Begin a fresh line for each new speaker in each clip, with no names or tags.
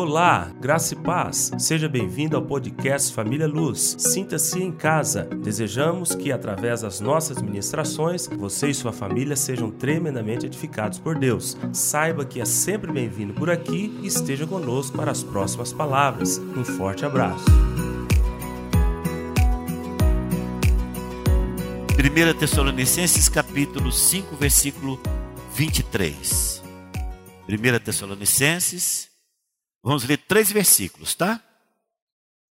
Olá, graça e paz. Seja bem-vindo ao podcast Família Luz. Sinta-se em casa. Desejamos que, através das nossas ministrações, você e sua família sejam tremendamente edificados por Deus. Saiba que é sempre bem-vindo por aqui e esteja conosco para as próximas palavras. Um forte abraço.
1 Tessalonicenses capítulo 5, versículo 23. 1 Tessalonicenses Vamos ler três versículos, tá?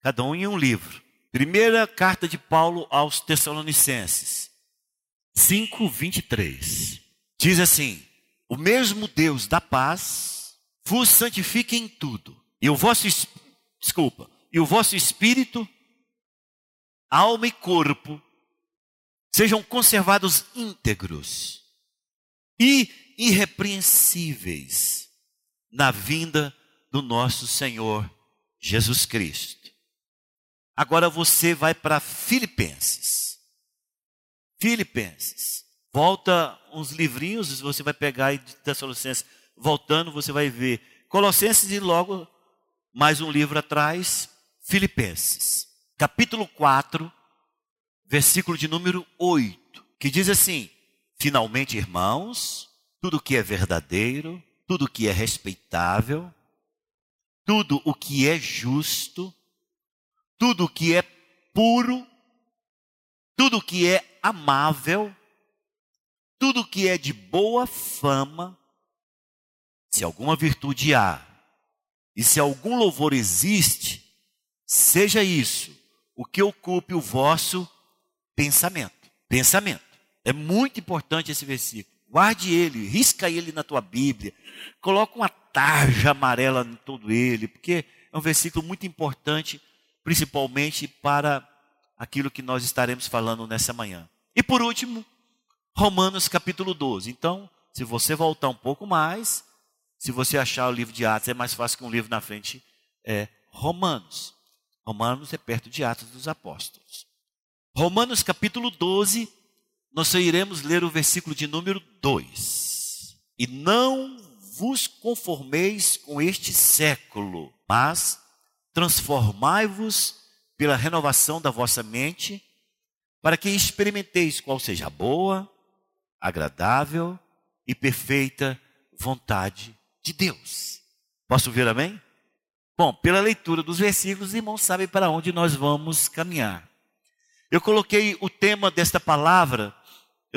Cada um em um livro. Primeira carta de Paulo aos Tessalonicenses, 5, 23. Diz assim: O mesmo Deus da paz vos santifique em tudo, e o vosso, desculpa, e o vosso espírito, alma e corpo sejam conservados íntegros e irrepreensíveis na vinda do nosso Senhor Jesus Cristo. Agora você vai para Filipenses. Filipenses. Volta uns livrinhos, você vai pegar aí de Tessalonicenses. Voltando, você vai ver Colossenses e logo mais um livro atrás, Filipenses. Capítulo 4, versículo de número 8, que diz assim: Finalmente, irmãos, tudo que é verdadeiro, tudo que é respeitável, tudo o que é justo, tudo o que é puro, tudo o que é amável, tudo o que é de boa fama, se alguma virtude há e se algum louvor existe, seja isso o que ocupe o vosso pensamento. Pensamento. É muito importante esse versículo. Guarde ele, risca ele na tua Bíblia. Coloca uma tarja amarela em todo ele, porque é um versículo muito importante, principalmente para aquilo que nós estaremos falando nessa manhã. E por último, Romanos capítulo 12. Então, se você voltar um pouco mais, se você achar o livro de Atos, é mais fácil que um livro na frente, é Romanos. Romanos é perto de Atos dos Apóstolos. Romanos capítulo 12, nós iremos ler o versículo de número 2. E não vos conformeis com este século, mas transformai-vos pela renovação da vossa mente, para que experimenteis qual seja a boa, agradável e perfeita vontade de Deus. Posso ver amém? Bom, pela leitura dos versículos, os irmãos sabem para onde nós vamos caminhar. Eu coloquei o tema desta palavra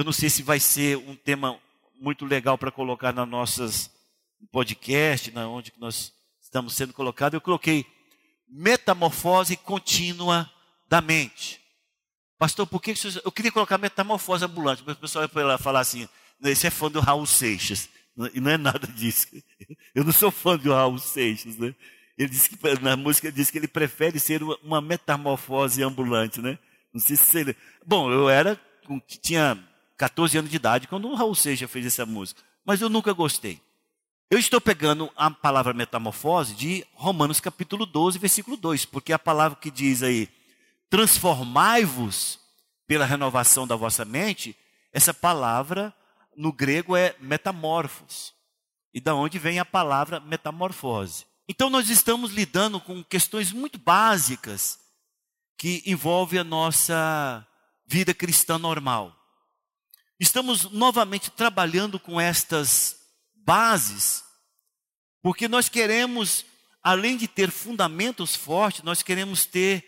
eu não sei se vai ser um tema muito legal para colocar nas nossas podcast, na onde nós estamos sendo colocados. Eu coloquei metamorfose contínua da mente. Pastor, por que eu queria colocar metamorfose ambulante? Mas o pessoal vai falar assim: esse é fã do Raul Seixas. E não é nada disso. Eu não sou fã do Raul Seixas, né? Ele disse que na música diz que ele prefere ser uma metamorfose ambulante, né? Não sei se ele. Bom, eu era tinha 14 anos de idade, quando o Raul Seixas fez essa música. Mas eu nunca gostei. Eu estou pegando a palavra metamorfose de Romanos capítulo 12, versículo 2, porque a palavra que diz aí, transformai-vos pela renovação da vossa mente, essa palavra no grego é metamorfos. E da onde vem a palavra metamorfose? Então nós estamos lidando com questões muito básicas que envolvem a nossa vida cristã normal. Estamos novamente trabalhando com estas bases, porque nós queremos, além de ter fundamentos fortes, nós queremos ter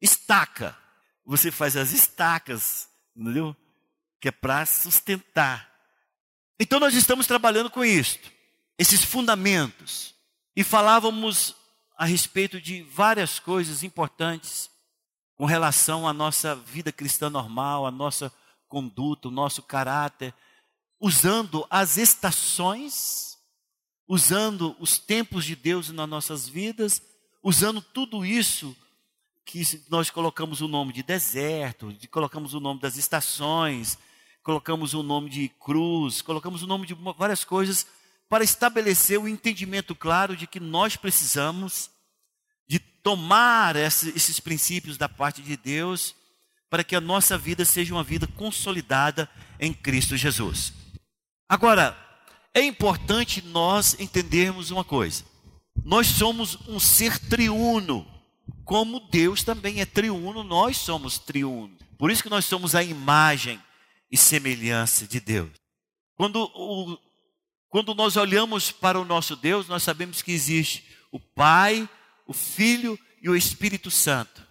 estaca. Você faz as estacas, entendeu? Que é para sustentar. Então nós estamos trabalhando com isto, esses fundamentos. E falávamos a respeito de várias coisas importantes com relação à nossa vida cristã normal, à nossa conduta, o nosso caráter, usando as estações, usando os tempos de Deus nas nossas vidas, usando tudo isso que nós colocamos o nome de deserto, colocamos o nome das estações, colocamos o nome de cruz, colocamos o nome de várias coisas para estabelecer o entendimento claro de que nós precisamos de tomar esses princípios da parte de Deus para que a nossa vida seja uma vida consolidada em Cristo Jesus. Agora, é importante nós entendermos uma coisa. Nós somos um ser triuno. Como Deus também é triuno, nós somos triuno. Por isso que nós somos a imagem e semelhança de Deus. Quando, o, quando nós olhamos para o nosso Deus, nós sabemos que existe o Pai, o Filho e o Espírito Santo.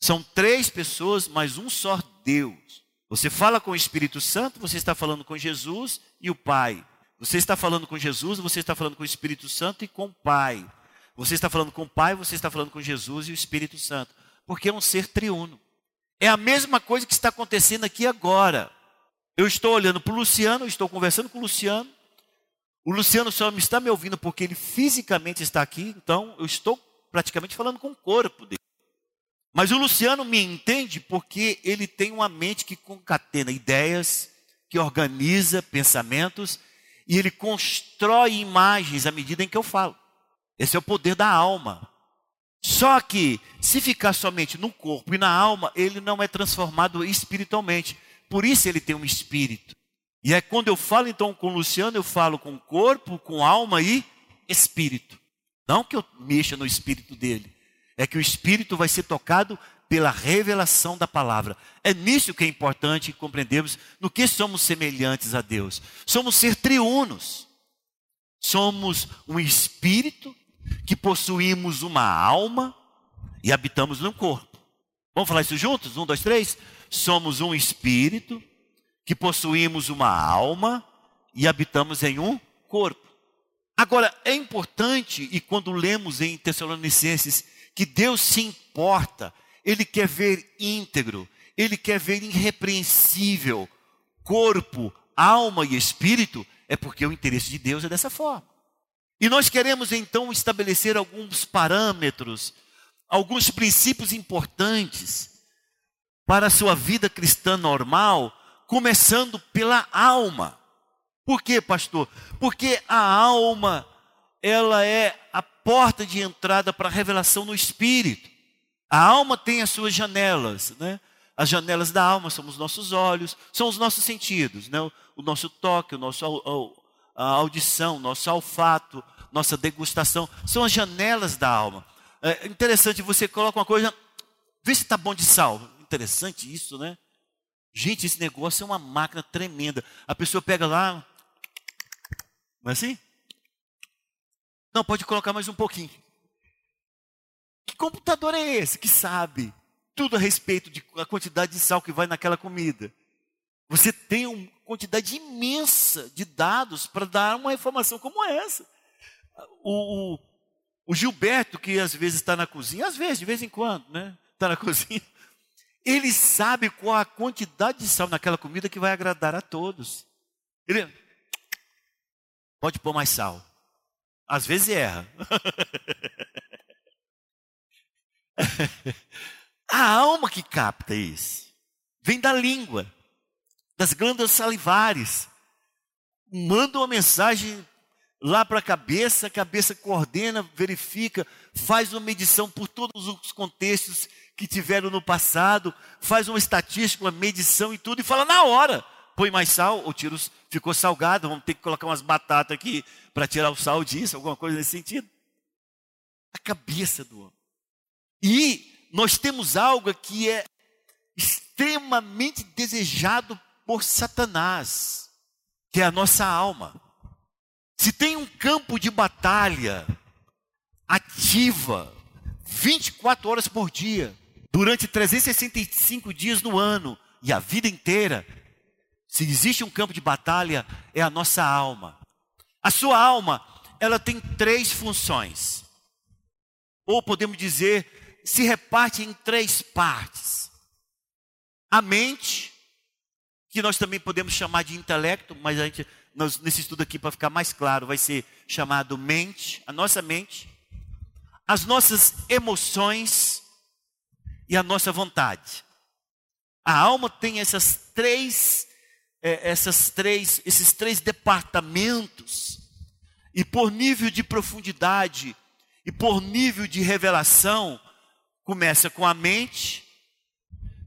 São três pessoas, mas um só Deus. Você fala com o Espírito Santo, você está falando com Jesus e o Pai. Você está falando com Jesus, você está falando com o Espírito Santo e com o Pai. Você está falando com o Pai, você está falando com Jesus e o Espírito Santo. Porque é um ser triuno. É a mesma coisa que está acontecendo aqui agora. Eu estou olhando para o Luciano, estou conversando com o Luciano. O Luciano só me está me ouvindo porque ele fisicamente está aqui, então eu estou praticamente falando com o corpo dele. Mas o Luciano me entende porque ele tem uma mente que concatena ideias, que organiza pensamentos e ele constrói imagens à medida em que eu falo. Esse é o poder da alma. Só que, se ficar somente no corpo e na alma, ele não é transformado espiritualmente. Por isso ele tem um espírito. E é quando eu falo então com o Luciano, eu falo com corpo, com alma e espírito. Não que eu mexa no espírito dele. É que o espírito vai ser tocado pela revelação da palavra. É nisso que é importante compreendermos no que somos semelhantes a Deus. Somos ser triunos. Somos um espírito que possuímos uma alma e habitamos num corpo. Vamos falar isso juntos? Um, dois, três. Somos um espírito que possuímos uma alma e habitamos em um corpo. Agora, é importante, e quando lemos em Tessalonicenses, que Deus se importa, Ele quer ver íntegro, Ele quer ver irrepreensível, corpo, alma e espírito, é porque o interesse de Deus é dessa forma. E nós queremos então estabelecer alguns parâmetros, alguns princípios importantes para a sua vida cristã normal, começando pela alma. Por quê, pastor? Porque a alma, ela é a porta de entrada para a revelação no espírito. A alma tem as suas janelas, né? As janelas da alma são os nossos olhos, são os nossos sentidos, né? O nosso toque, o nosso a audição, nosso olfato, nossa degustação, são as janelas da alma. É interessante, você coloca uma coisa, vê se está bom de sal. Interessante isso, né? Gente, esse negócio é uma máquina tremenda. A pessoa pega lá, não é assim? Não, pode colocar mais um pouquinho. Que computador é esse que sabe tudo a respeito da quantidade de sal que vai naquela comida? Você tem uma quantidade imensa de dados para dar uma informação como essa. O, o, o, Gilberto, que às vezes está na cozinha, às vezes, de vez em quando, né? Está na cozinha. Ele sabe qual a quantidade de sal naquela comida que vai agradar a todos. Ele pode pôr mais sal. Às vezes erra. a alma que capta isso vem da língua das glândulas salivares. Manda uma mensagem lá para a cabeça, a cabeça coordena, verifica, faz uma medição por todos os contextos que tiveram no passado, faz uma estatística, uma medição e tudo, e fala na hora, põe mais sal, ou tira os, ficou salgado, vamos ter que colocar umas batatas aqui para tirar o sal disso, alguma coisa nesse sentido. A cabeça do homem. E nós temos algo que é extremamente desejado por Satanás, que é a nossa alma. Se tem um campo de batalha ativa 24 horas por dia, durante 365 dias no ano e a vida inteira, se existe um campo de batalha, é a nossa alma. A sua alma, ela tem três funções. Ou podemos dizer, se reparte em três partes: a mente, que nós também podemos chamar de intelecto, mas a gente, nós, nesse estudo aqui, para ficar mais claro, vai ser chamado mente, a nossa mente, as nossas emoções e a nossa vontade. A alma tem essas três, é, essas três, esses três departamentos, e por nível de profundidade e por nível de revelação, começa com a mente,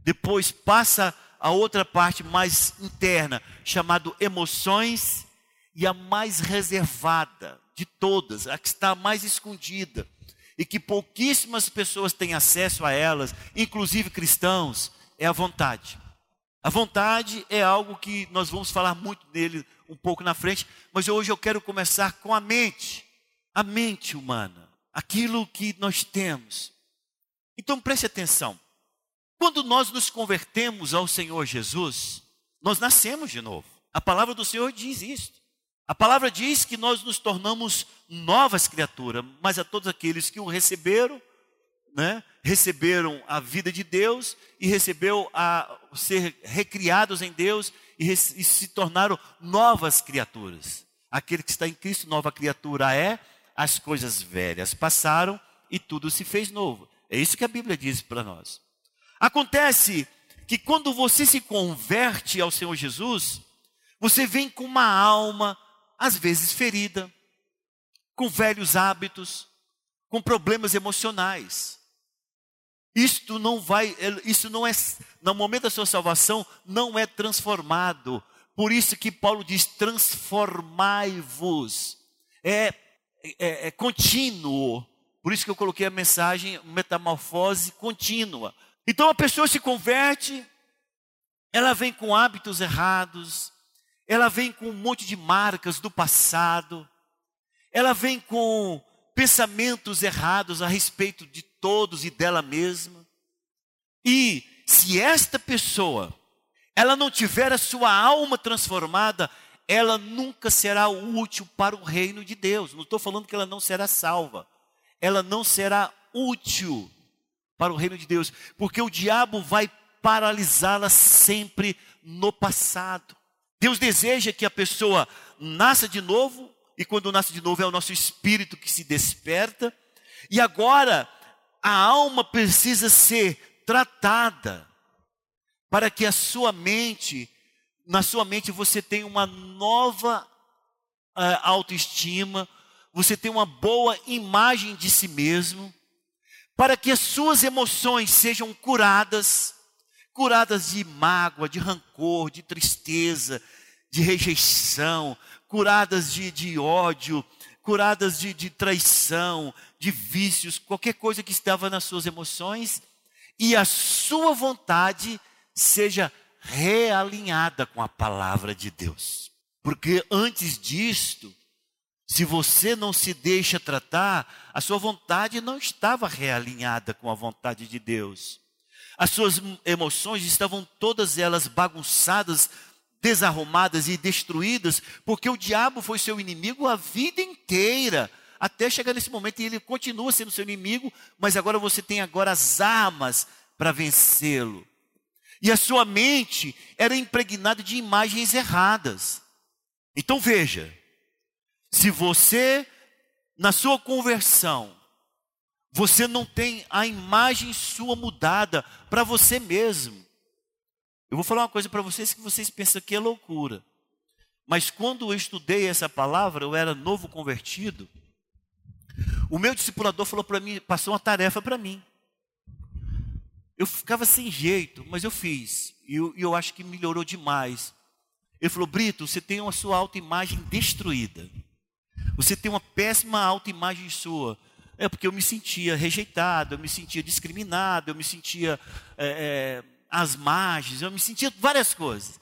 depois passa a outra parte mais interna, chamado emoções, e a mais reservada, de todas, a que está mais escondida, e que pouquíssimas pessoas têm acesso a elas, inclusive cristãos, é a vontade. A vontade é algo que nós vamos falar muito dele um pouco na frente, mas hoje eu quero começar com a mente, a mente humana, aquilo que nós temos. Então preste atenção. Quando nós nos convertemos ao Senhor Jesus, nós nascemos de novo. A palavra do Senhor diz isso. A palavra diz que nós nos tornamos novas criaturas, mas a todos aqueles que o receberam, né, receberam a vida de Deus e recebeu a ser recriados em Deus e, e se tornaram novas criaturas. Aquele que está em Cristo, nova criatura é, as coisas velhas passaram e tudo se fez novo. É isso que a Bíblia diz para nós. Acontece que quando você se converte ao Senhor Jesus, você vem com uma alma às vezes ferida, com velhos hábitos, com problemas emocionais. Isto não vai, isso não é, no momento da sua salvação, não é transformado. Por isso que Paulo diz: transformai-vos. É, é, é contínuo. Por isso que eu coloquei a mensagem metamorfose contínua. Então a pessoa se converte, ela vem com hábitos errados, ela vem com um monte de marcas do passado, ela vem com pensamentos errados a respeito de todos e dela mesma. E se esta pessoa, ela não tiver a sua alma transformada, ela nunca será útil para o reino de Deus. Não estou falando que ela não será salva, ela não será útil para o reino de Deus, porque o diabo vai paralisá-la sempre no passado. Deus deseja que a pessoa nasça de novo, e quando nasce de novo é o nosso espírito que se desperta, e agora a alma precisa ser tratada, para que a sua mente, na sua mente você tenha uma nova uh, autoestima, você tenha uma boa imagem de si mesmo, para que as suas emoções sejam curadas, curadas de mágoa, de rancor, de tristeza, de rejeição, curadas de, de ódio, curadas de, de traição, de vícios, qualquer coisa que estava nas suas emoções, e a sua vontade seja realinhada com a palavra de Deus. Porque antes disto, se você não se deixa tratar, a sua vontade não estava realinhada com a vontade de Deus. As suas emoções estavam todas elas bagunçadas, desarrumadas e destruídas, porque o diabo foi seu inimigo a vida inteira, até chegar nesse momento e ele continua sendo seu inimigo, mas agora você tem agora as armas para vencê-lo. E a sua mente era impregnada de imagens erradas. Então veja, se você na sua conversão você não tem a imagem sua mudada para você mesmo. Eu vou falar uma coisa para vocês que vocês pensam que é loucura. Mas quando eu estudei essa palavra, eu era novo convertido. O meu discipulador falou para mim, passou uma tarefa para mim. Eu ficava sem jeito, mas eu fiz. E eu, eu, acho que melhorou demais. Ele falou: Brito, você tem a sua autoimagem destruída. Você tem uma péssima autoimagem sua. É porque eu me sentia rejeitado, eu me sentia discriminado, eu me sentia é, é, às margens, eu me sentia várias coisas.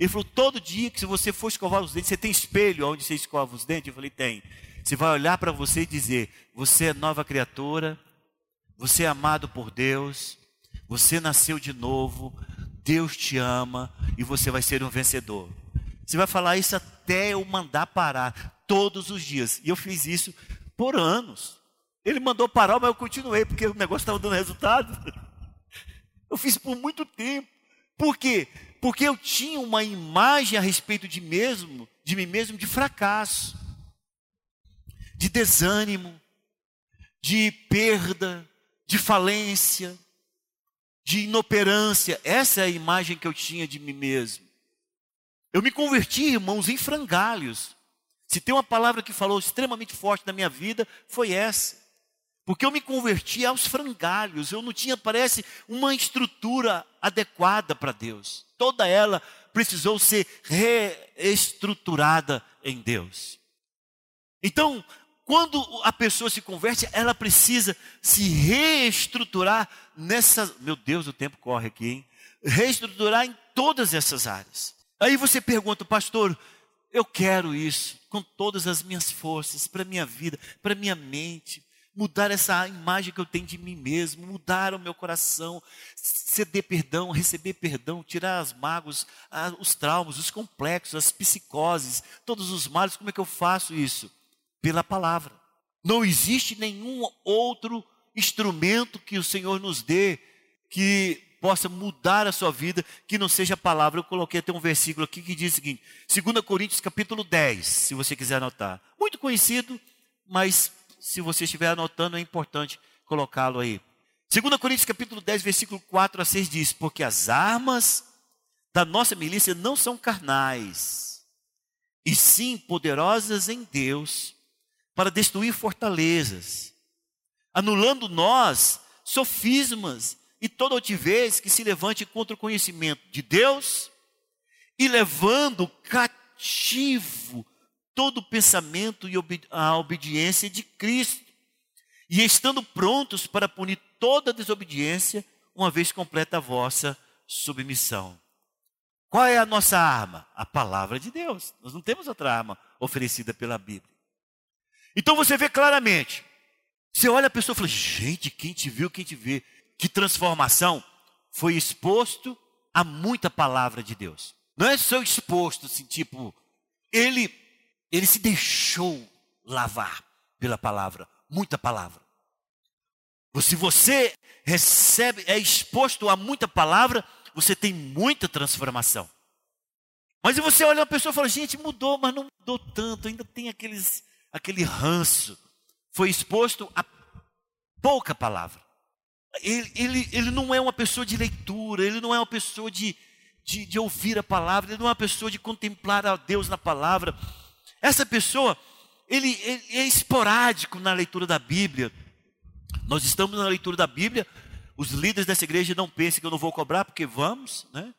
Ele falou: todo dia que se você for escovar os dentes, você tem espelho onde você escova os dentes? Eu falei: tem. Você vai olhar para você e dizer: você é nova criatura, você é amado por Deus, você nasceu de novo, Deus te ama e você vai ser um vencedor. Você vai falar isso até eu mandar parar, todos os dias. E eu fiz isso por anos. Ele mandou parar, mas eu continuei, porque o negócio estava dando resultado. Eu fiz por muito tempo. Por quê? Porque eu tinha uma imagem a respeito de mesmo, de mim mesmo, de fracasso, de desânimo, de perda, de falência, de inoperância. Essa é a imagem que eu tinha de mim mesmo. Eu me converti, irmãos, em frangalhos. Se tem uma palavra que falou extremamente forte na minha vida, foi essa. Porque eu me converti aos frangalhos, eu não tinha, parece, uma estrutura adequada para Deus. Toda ela precisou ser reestruturada em Deus. Então, quando a pessoa se converte, ela precisa se reestruturar nessa. Meu Deus, o tempo corre aqui, hein? Reestruturar em todas essas áreas. Aí você pergunta, pastor, eu quero isso com todas as minhas forças, para minha vida, para minha mente, mudar essa imagem que eu tenho de mim mesmo, mudar o meu coração, ceder perdão, receber perdão, tirar as mágoas, os traumas, os complexos, as psicoses, todos os males. Como é que eu faço isso? Pela palavra. Não existe nenhum outro instrumento que o Senhor nos dê que possa mudar a sua vida, que não seja a palavra. Eu coloquei até um versículo aqui que diz o seguinte: 2 Coríntios capítulo 10, se você quiser anotar. Muito conhecido, mas se você estiver anotando, é importante colocá-lo aí. 2 Coríntios capítulo 10, versículo 4 a 6 diz: Porque as armas da nossa milícia não são carnais, e sim poderosas em Deus para destruir fortalezas, anulando nós sofismas e toda altivez que se levante contra o conhecimento de Deus e levando cativo todo o pensamento e a obediência de Cristo, e estando prontos para punir toda desobediência, uma vez completa a vossa submissão. Qual é a nossa arma? A palavra de Deus. Nós não temos outra arma oferecida pela Bíblia. Então você vê claramente. Você olha a pessoa e fala: gente, quem te viu, quem te vê que transformação foi exposto a muita palavra de Deus. Não é só exposto assim, tipo, ele ele se deixou lavar pela palavra, muita palavra. Se você recebe, é exposto a muita palavra, você tem muita transformação. Mas se você olha uma pessoa e fala, gente, mudou, mas não mudou tanto, ainda tem aqueles, aquele ranço. Foi exposto a pouca palavra ele, ele, ele não é uma pessoa de leitura, ele não é uma pessoa de, de, de ouvir a palavra, ele não é uma pessoa de contemplar a Deus na palavra. Essa pessoa, ele, ele é esporádico na leitura da Bíblia. Nós estamos na leitura da Bíblia, os líderes dessa igreja não pensem que eu não vou cobrar, porque vamos, né?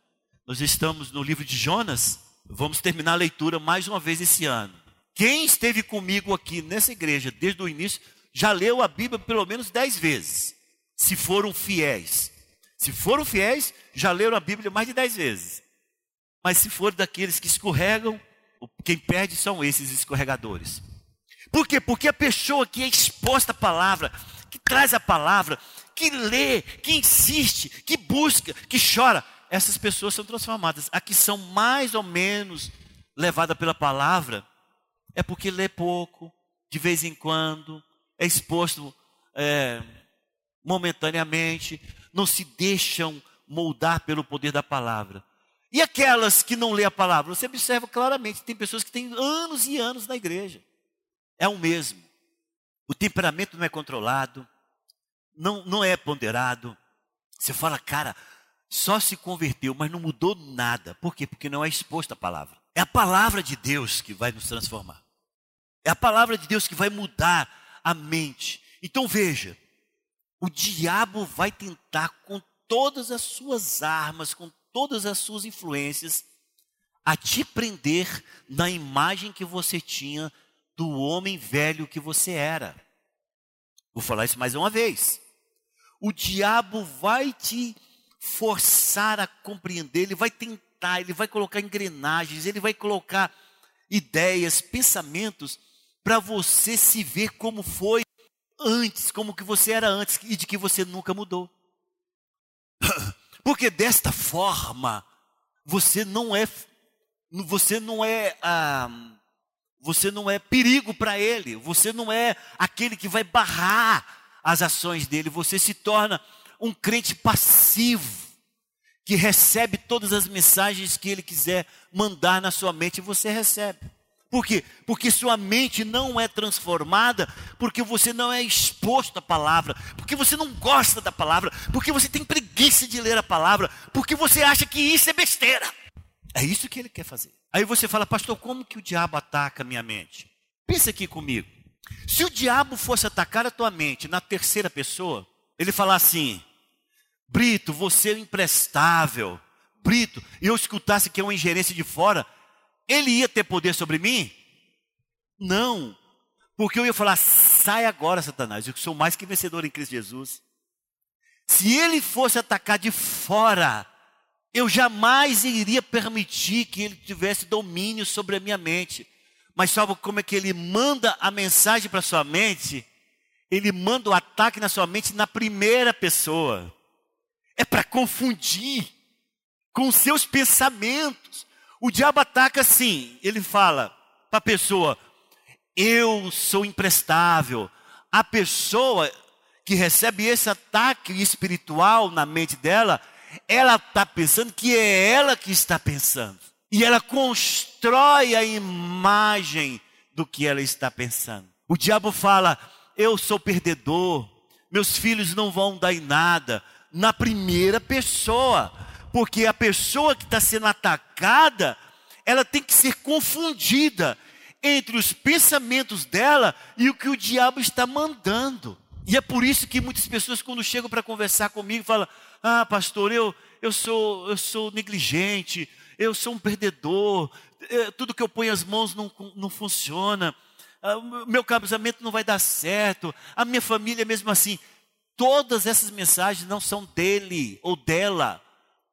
Nós estamos no livro de Jonas, vamos terminar a leitura mais uma vez esse ano. Quem esteve comigo aqui nessa igreja desde o início, já leu a Bíblia pelo menos dez vezes se foram fiéis. Se foram fiéis, já leram a Bíblia mais de dez vezes. Mas se for daqueles que escorregam, quem perde são esses escorregadores. Por quê? Porque a pessoa que é exposta à palavra, que traz a palavra, que lê, que insiste, que busca, que chora, essas pessoas são transformadas. A que são mais ou menos levadas pela palavra, é porque lê pouco, de vez em quando, é exposto é, momentaneamente, não se deixam moldar pelo poder da palavra. E aquelas que não lê a palavra? Você observa claramente, tem pessoas que têm anos e anos na igreja. É o mesmo. O temperamento não é controlado, não, não é ponderado. Você fala, cara, só se converteu, mas não mudou nada. Por quê? Porque não é exposto à palavra. É a palavra de Deus que vai nos transformar. É a palavra de Deus que vai mudar a mente. Então veja, o diabo vai tentar com todas as suas armas, com todas as suas influências, a te prender na imagem que você tinha do homem velho que você era. Vou falar isso mais uma vez. O diabo vai te forçar a compreender, ele vai tentar, ele vai colocar engrenagens, ele vai colocar ideias, pensamentos para você se ver como foi antes, como que você era antes e de que você nunca mudou. Porque desta forma, você não é você não é ah, você não é perigo para ele, você não é aquele que vai barrar as ações dele, você se torna um crente passivo que recebe todas as mensagens que ele quiser mandar na sua mente, você recebe. Por quê? Porque sua mente não é transformada, porque você não é exposto à palavra, porque você não gosta da palavra, porque você tem preguiça de ler a palavra, porque você acha que isso é besteira. É isso que ele quer fazer. Aí você fala, pastor, como que o diabo ataca a minha mente? Pensa aqui comigo. Se o diabo fosse atacar a tua mente na terceira pessoa, ele falar assim: Brito, você é imprestável. Brito, eu escutasse que é uma ingerência de fora, ele ia ter poder sobre mim? Não. Porque eu ia falar: sai agora, Satanás, eu sou mais que vencedor em Cristo Jesus. Se ele fosse atacar de fora, eu jamais iria permitir que ele tivesse domínio sobre a minha mente. Mas sabe como é que ele manda a mensagem para sua mente? Ele manda o ataque na sua mente na primeira pessoa. É para confundir com os seus pensamentos. O diabo ataca assim, ele fala para a pessoa: Eu sou imprestável. A pessoa que recebe esse ataque espiritual na mente dela, ela está pensando que é ela que está pensando. E ela constrói a imagem do que ela está pensando. O diabo fala: Eu sou perdedor, meus filhos não vão dar em nada. Na primeira pessoa, porque a pessoa que está sendo atacada, ela tem que ser confundida entre os pensamentos dela e o que o diabo está mandando. E é por isso que muitas pessoas, quando chegam para conversar comigo, falam: Ah, pastor, eu, eu, sou, eu sou negligente, eu sou um perdedor, é, tudo que eu ponho as mãos não, não funciona, ah, meu casamento não vai dar certo, a minha família é mesmo assim. Todas essas mensagens não são dele ou dela.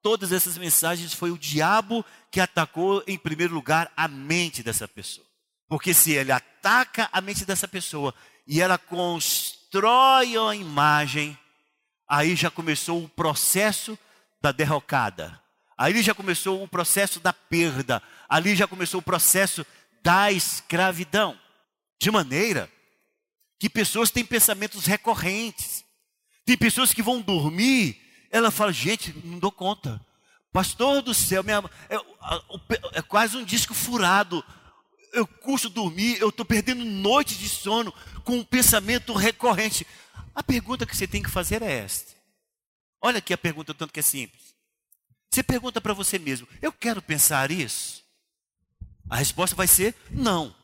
Todas essas mensagens foi o diabo que atacou, em primeiro lugar, a mente dessa pessoa. Porque se ele ataca a mente dessa pessoa e ela constrói a imagem, aí já começou o processo da derrocada. Aí já começou o processo da perda. Ali já começou o processo da escravidão. De maneira que pessoas têm pensamentos recorrentes. Tem pessoas que vão dormir, ela fala, gente, não dou conta. Pastor do céu, minha, é, é, quase um disco furado eu custo dormir, eu estou perdendo noites de sono com um pensamento recorrente. A pergunta que você tem que fazer é esta. Olha aqui a pergunta, tanto que é simples. Você pergunta para você mesmo: eu quero pensar isso? A resposta vai ser não.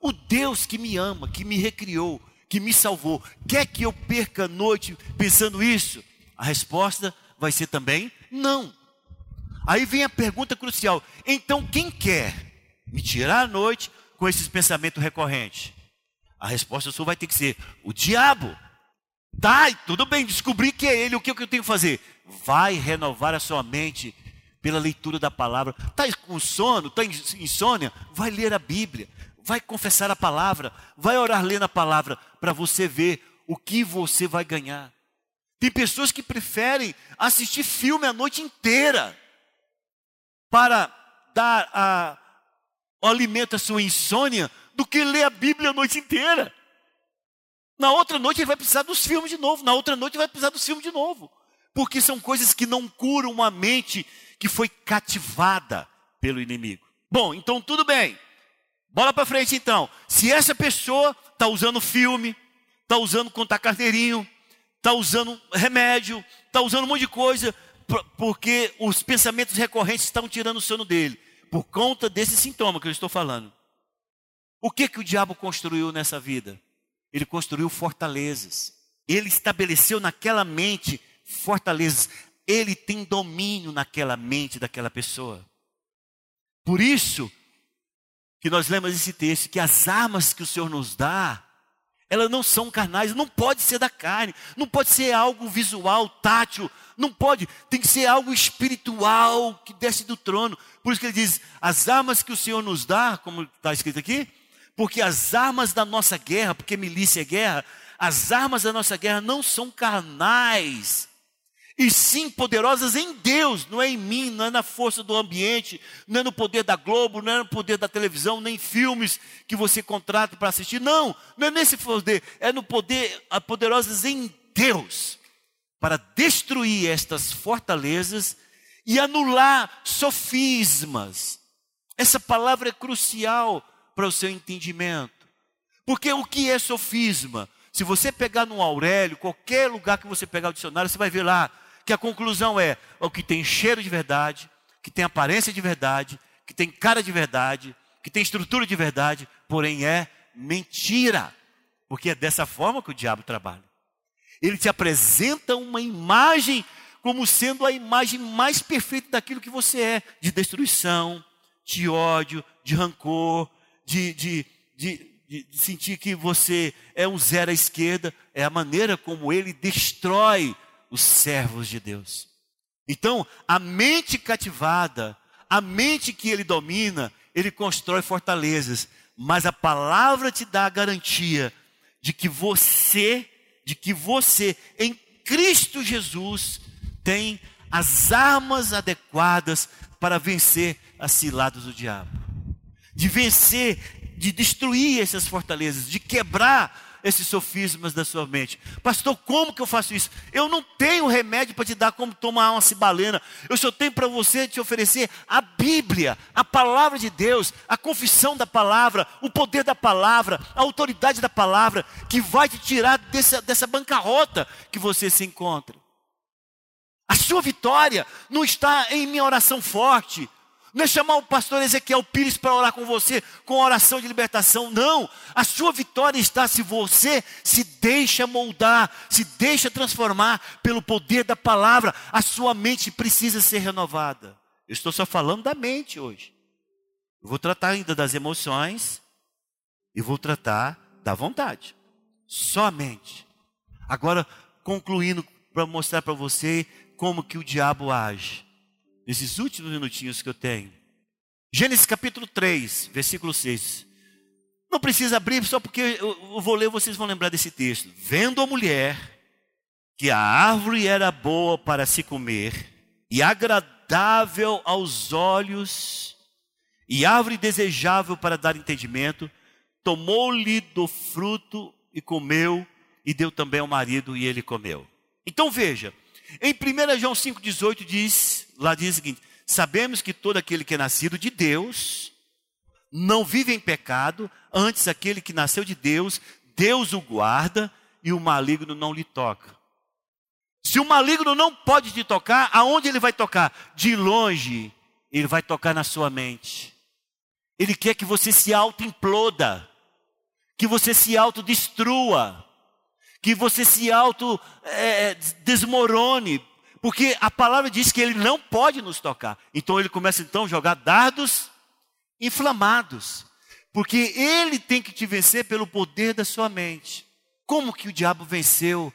O Deus que me ama, que me recriou, que me salvou, quer que eu perca a noite pensando isso? A resposta vai ser também não. Aí vem a pergunta crucial: então quem quer? me tirar à noite com esses pensamentos recorrentes? A resposta sua vai ter que ser: o diabo. Tá, tudo bem, descobri que é ele, o que, eu tenho que fazer? Vai renovar a sua mente pela leitura da palavra. Está com sono, está insônia? Vai ler a Bíblia, vai confessar a palavra, vai orar lendo a palavra, para você ver o que você vai ganhar. Tem pessoas que preferem assistir filme a noite inteira para dar a, alimenta a sua insônia do que ler a Bíblia a noite inteira. Na outra noite ele vai precisar dos filmes de novo, na outra noite ele vai precisar dos filmes de novo. Porque são coisas que não curam uma mente que foi cativada pelo inimigo. Bom, então tudo bem. Bola para frente então. Se essa pessoa está usando filme, está usando contar carteirinho, está usando remédio, está usando um monte de coisa, porque os pensamentos recorrentes estão tirando o sono dele por conta desse sintoma que eu estou falando. O que que o diabo construiu nessa vida? Ele construiu fortalezas. Ele estabeleceu naquela mente fortalezas. Ele tem domínio naquela mente daquela pessoa. Por isso que nós lemos esse texto que as armas que o Senhor nos dá elas não são carnais, não pode ser da carne, não pode ser algo visual, tátil, não pode, tem que ser algo espiritual que desce do trono. Por isso que ele diz: as armas que o Senhor nos dá, como está escrito aqui, porque as armas da nossa guerra, porque milícia é guerra, as armas da nossa guerra não são carnais, e sim poderosas em Deus, não é em mim, não é na força do ambiente, não é no poder da Globo, não é no poder da televisão, nem filmes que você contrata para assistir. Não, não é nesse poder, é no poder, poderosas em Deus, para destruir estas fortalezas e anular sofismas. Essa palavra é crucial para o seu entendimento. Porque o que é sofisma? Se você pegar no Aurélio, qualquer lugar que você pegar o dicionário, você vai ver lá que a conclusão é o que tem cheiro de verdade, que tem aparência de verdade, que tem cara de verdade, que tem estrutura de verdade, porém é mentira. Porque é dessa forma que o diabo trabalha. Ele te apresenta uma imagem como sendo a imagem mais perfeita daquilo que você é, de destruição, de ódio, de rancor, de, de, de de, sentir que você é um zero à esquerda, é a maneira como ele destrói os servos de Deus. Então, a mente cativada, a mente que ele domina, ele constrói fortalezas, mas a palavra te dá a garantia de que você, de que você em Cristo Jesus tem as armas adequadas para vencer as ciladas do diabo. De vencer, de destruir essas fortalezas, de quebrar esses sofismas da sua mente. Pastor, como que eu faço isso? Eu não tenho remédio para te dar como tomar uma cibalena. Eu só tenho para você te oferecer a Bíblia, a palavra de Deus, a confissão da palavra, o poder da palavra, a autoridade da palavra, que vai te tirar dessa, dessa bancarrota que você se encontra. A sua vitória não está em minha oração forte, não é chamar o pastor Ezequiel Pires para orar com você com oração de libertação. Não. A sua vitória está se você se deixa moldar, se deixa transformar pelo poder da palavra. A sua mente precisa ser renovada. Eu estou só falando da mente hoje. Eu vou tratar ainda das emoções e vou tratar da vontade. Só a mente. Agora, concluindo para mostrar para você como que o diabo age nesses últimos minutinhos que eu tenho. Gênesis capítulo 3, versículo 6. Não precisa abrir, só porque eu vou ler, vocês vão lembrar desse texto. Vendo a mulher que a árvore era boa para se comer e agradável aos olhos e árvore desejável para dar entendimento, tomou-lhe do fruto e comeu e deu também ao marido e ele comeu. Então veja, em 1 João 5,18 diz, lá diz o seguinte: sabemos que todo aquele que é nascido de Deus não vive em pecado, antes aquele que nasceu de Deus, Deus o guarda e o maligno não lhe toca. Se o maligno não pode te tocar, aonde ele vai tocar? De longe, ele vai tocar na sua mente. Ele quer que você se auto-imploda, que você se autodestrua que você se auto é, é, desmorone, porque a palavra diz que ele não pode nos tocar. Então ele começa então a jogar dardos inflamados, porque ele tem que te vencer pelo poder da sua mente. Como que o diabo venceu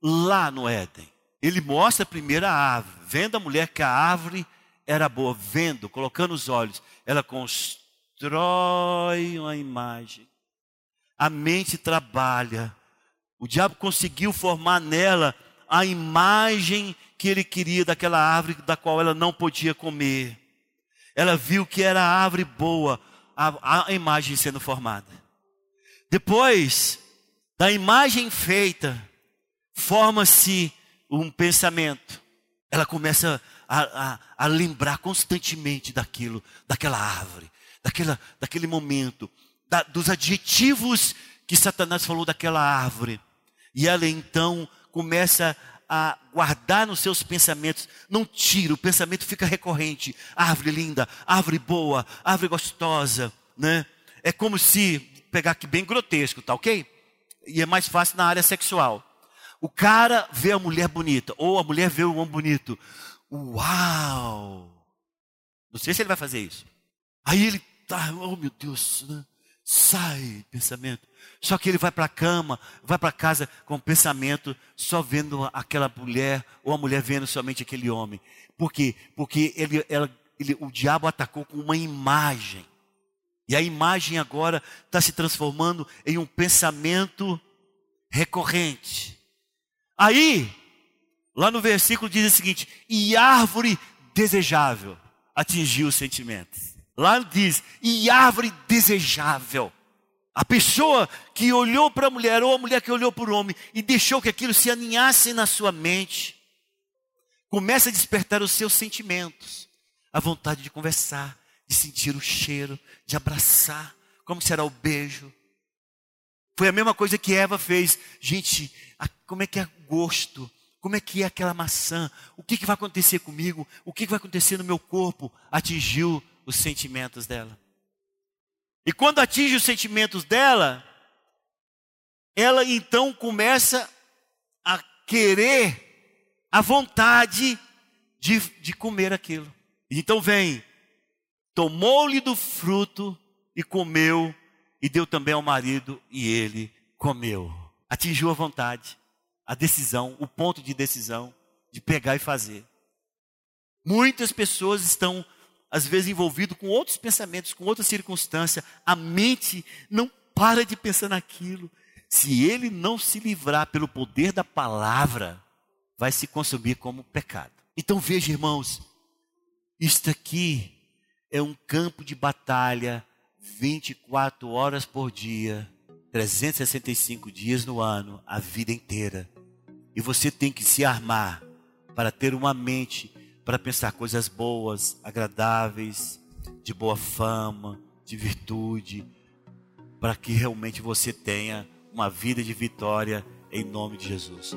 lá no Éden? Ele mostra a árvore, vendo a mulher que a árvore era boa, vendo, colocando os olhos, ela constrói uma imagem. A mente trabalha o diabo conseguiu formar nela a imagem que ele queria daquela árvore da qual ela não podia comer. Ela viu que era a árvore boa, a, a imagem sendo formada. Depois da imagem feita, forma-se um pensamento. Ela começa a, a, a, lembrar constantemente daquilo, daquela árvore, daquela, daquele momento, da, dos adjetivos que Satanás falou daquela árvore. E ela então começa a guardar nos seus pensamentos, não tira, o pensamento fica recorrente. Árvore linda, árvore boa, árvore gostosa, né? É como se, pegar aqui bem grotesco, tá ok? E é mais fácil na área sexual. O cara vê a mulher bonita, ou a mulher vê o homem bonito. Uau! Não sei se ele vai fazer isso. Aí ele tá, oh meu Deus, né? Sai pensamento. Só que ele vai para a cama, vai para casa com pensamento só vendo aquela mulher, ou a mulher vendo somente aquele homem. Por quê? Porque ele, ela, ele, o diabo atacou com uma imagem. E a imagem agora está se transformando em um pensamento recorrente. Aí, lá no versículo diz o seguinte: e árvore desejável atingiu os sentimentos. Lá diz, e árvore desejável. A pessoa que olhou para a mulher, ou a mulher que olhou para o homem, e deixou que aquilo se aninhasse na sua mente, começa a despertar os seus sentimentos, a vontade de conversar, de sentir o cheiro, de abraçar, como será o beijo. Foi a mesma coisa que Eva fez. Gente, como é que é gosto? Como é que é aquela maçã? O que, que vai acontecer comigo? O que, que vai acontecer no meu corpo? Atingiu os sentimentos dela. E quando atinge os sentimentos dela, ela então começa a querer a vontade de, de comer aquilo. Então vem, tomou-lhe do fruto e comeu, e deu também ao marido, e ele comeu. Atingiu a vontade, a decisão, o ponto de decisão de pegar e fazer. Muitas pessoas estão, às vezes, envolvidas com outros pensamentos, com outras circunstâncias. A mente não para de pensar naquilo. Se ele não se livrar pelo poder da palavra, vai se consumir como pecado. Então veja, irmãos, isto aqui é um campo de batalha 24 horas por dia, 365 dias no ano, a vida inteira. E você tem que se armar para ter uma mente para pensar coisas boas, agradáveis, de boa fama, de virtude, para que realmente você tenha uma vida de vitória em nome de Jesus.